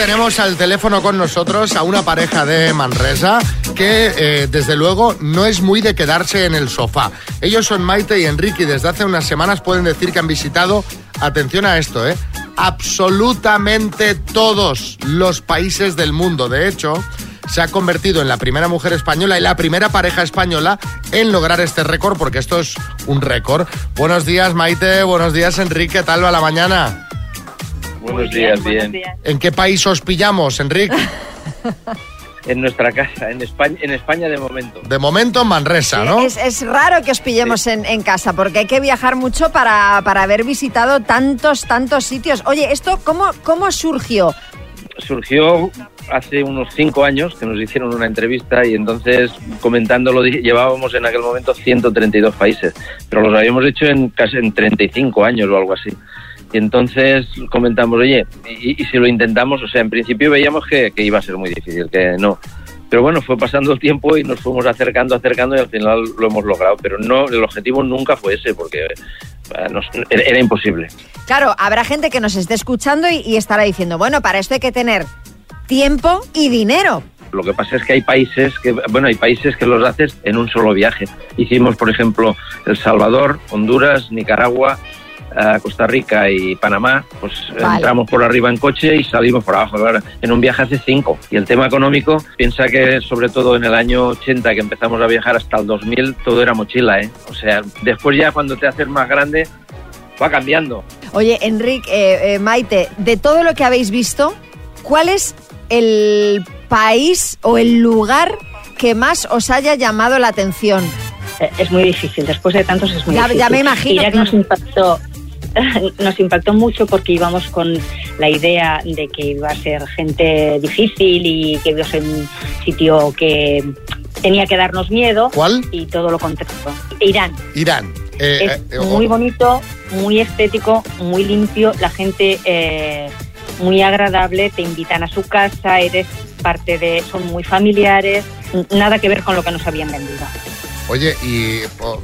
tenemos al teléfono con nosotros a una pareja de Manresa que eh, desde luego no es muy de quedarse en el sofá. Ellos son Maite y Enrique y desde hace unas semanas pueden decir que han visitado, atención a esto, ¿eh? absolutamente todos los países del mundo. De hecho, se ha convertido en la primera mujer española y la primera pareja española en lograr este récord, porque esto es un récord. Buenos días, Maite. Buenos días, Enrique. ¿Qué tal va la mañana? Buenos días, bien. ¿En qué país os pillamos, Enrique? en nuestra casa, en España, en España de momento. De momento en Manresa, ¿no? Es, es raro que os pillemos en, en casa porque hay que viajar mucho para, para haber visitado tantos, tantos sitios. Oye, ¿esto cómo, cómo surgió? Surgió hace unos cinco años que nos hicieron una entrevista y entonces comentándolo llevábamos en aquel momento 132 países, pero los habíamos hecho en casi en 35 años o algo así. Y entonces comentamos, oye, y, y si lo intentamos, o sea, en principio veíamos que, que iba a ser muy difícil, que no. Pero bueno, fue pasando el tiempo y nos fuimos acercando, acercando y al final lo hemos logrado. Pero no, el objetivo nunca fue ese, porque eh, nos- era, era imposible. Claro, habrá gente que nos esté escuchando y, y estará diciendo, bueno, para esto hay que tener tiempo y dinero. Lo que pasa es que hay países que, bueno, hay países que los haces en un solo viaje. Hicimos, por ejemplo, El Salvador, Honduras, Nicaragua, eh, Costa Rica y Panamá. Pues Vale. entramos por arriba en coche y salimos por abajo. En un viaje hace cinco. Y el tema económico, piensa que sobre todo en el año 80 que empezamos a viajar hasta el 2000, todo era mochila, ¿eh? O sea, después ya cuando te haces más grande, va cambiando. Oye, Enrique, eh, eh, Maite, de todo lo que habéis visto, ¿cuál es el país o el lugar que más os haya llamado la atención? Eh, Es muy difícil, después de tantos es muy Ya- difícil. ya me imagino, Irak claro. nos impactó, nos impactó mucho porque íbamos con la idea de que iba a ser gente difícil y que iba a ser un sitio que tenía que darnos miedo. ¿Cuál? Y todo lo contrario. Irán. Irán. Eh, es eh, muy bonito, muy estético, muy limpio. La gente eh, muy agradable, te invitan a su casa, eres parte de, son muy familiares. Nada que ver con lo que nos habían vendido. Oye, y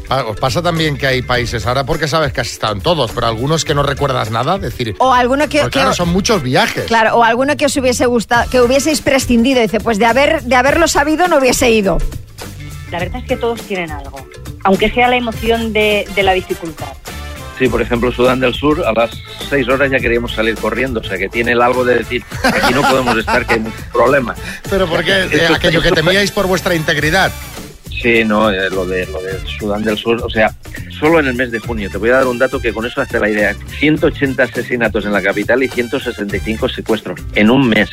os pasa también que hay países, ahora porque sabes que has estado en todos, pero algunos que no recuerdas nada, decir, O alguno que, pues que- claro, son muchos viajes. claro, o alguno que os hubiese gustado, que hubieseis prescindido, dice, pues de haber, de haberlo sabido no hubiese ido. La verdad es que todos tienen algo, aunque sea la emoción de, de la dificultad. Sí, por ejemplo, Sudán del Sur, a las seis horas ya queríamos salir corriendo, o sea que tiene el algo de decir, aquí no podemos estar, que hay muchos problemas. Pero porque eh, aquello que temíais por vuestra integridad. Sí, no, eh, lo de, lo de Sudán del Sur, o sea, solo en el mes de junio, te voy a dar un dato que con eso hace la idea, 180 asesinatos en la capital y 165 secuestros en un mes.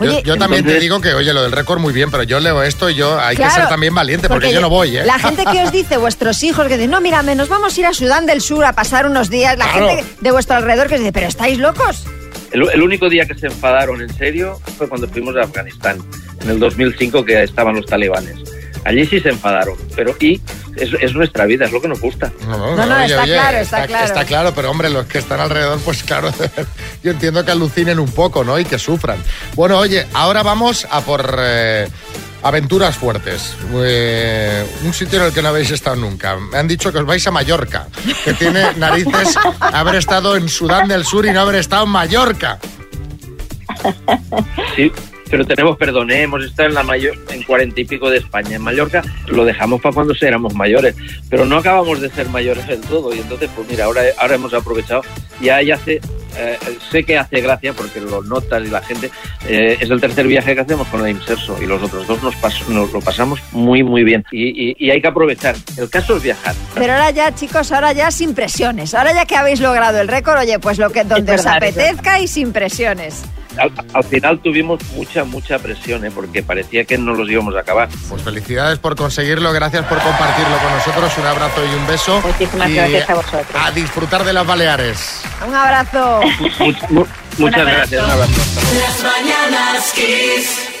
Yo, Oye, yo también te digo que, oye, lo del récord muy bien, pero yo leo esto y yo hay que ser también valiente porque, yo no voy, ¿eh? La gente que os dice, vuestros hijos, que dicen, no, mira, nos vamos a ir a Sudán del Sur a pasar unos días, la Claro. gente de vuestro alrededor que os dice, pero ¿estáis locos? El, el único día que se enfadaron en serio fue cuando fuimos a Afganistán, en el 2005 que estaban los talibanes. Allí sí se enfadaron, pero y es, es nuestra vida, es lo que nos gusta. No, no, está claro, está claro. Está claro, pero hombre, los que están alrededor, pues claro, yo entiendo que alucinen un poco, ¿no? Y que sufran. Bueno, oye, ahora vamos a por eh, aventuras fuertes. Eh, un sitio en el que no habéis estado nunca. Me han dicho que os vais a Mallorca, que tiene narices haber estado en Sudán del Sur y no haber estado en Mallorca. Sí, pero tenemos perdón, ¿eh? hemos estado en la mayor, en cuarenta y pico de España. En Mallorca lo dejamos para cuando éramos mayores, pero no acabamos de ser mayores del todo. Y entonces, pues mira, ahora, ahora hemos aprovechado. Ya, ya hace, eh, sé que hace gracia porque lo notas y la gente. eh, es el tercer viaje que hacemos con la Inserso y los otros dos nos, pas- nos lo pasamos muy, muy bien. Y, y- y hay que aprovechar. El caso es viajar. Pero ahora ya, chicos, ahora ya sin presiones. Ahora ya que habéis logrado el récord, oye, pues lo que donde os verdad, es apetezca y sin presiones. Al, al final tuvimos mucha, mucha presión, ¿eh? porque parecía que no los íbamos a acabar. Pues felicidades por conseguirlo, gracias por compartirlo con nosotros. Un abrazo y un beso. Muchísimas Y gracias a vosotros. A disfrutar de las Baleares. Un abrazo. Much- mu- muchas abrazo. gracias. Un abrazo. Las mañanas Kiss.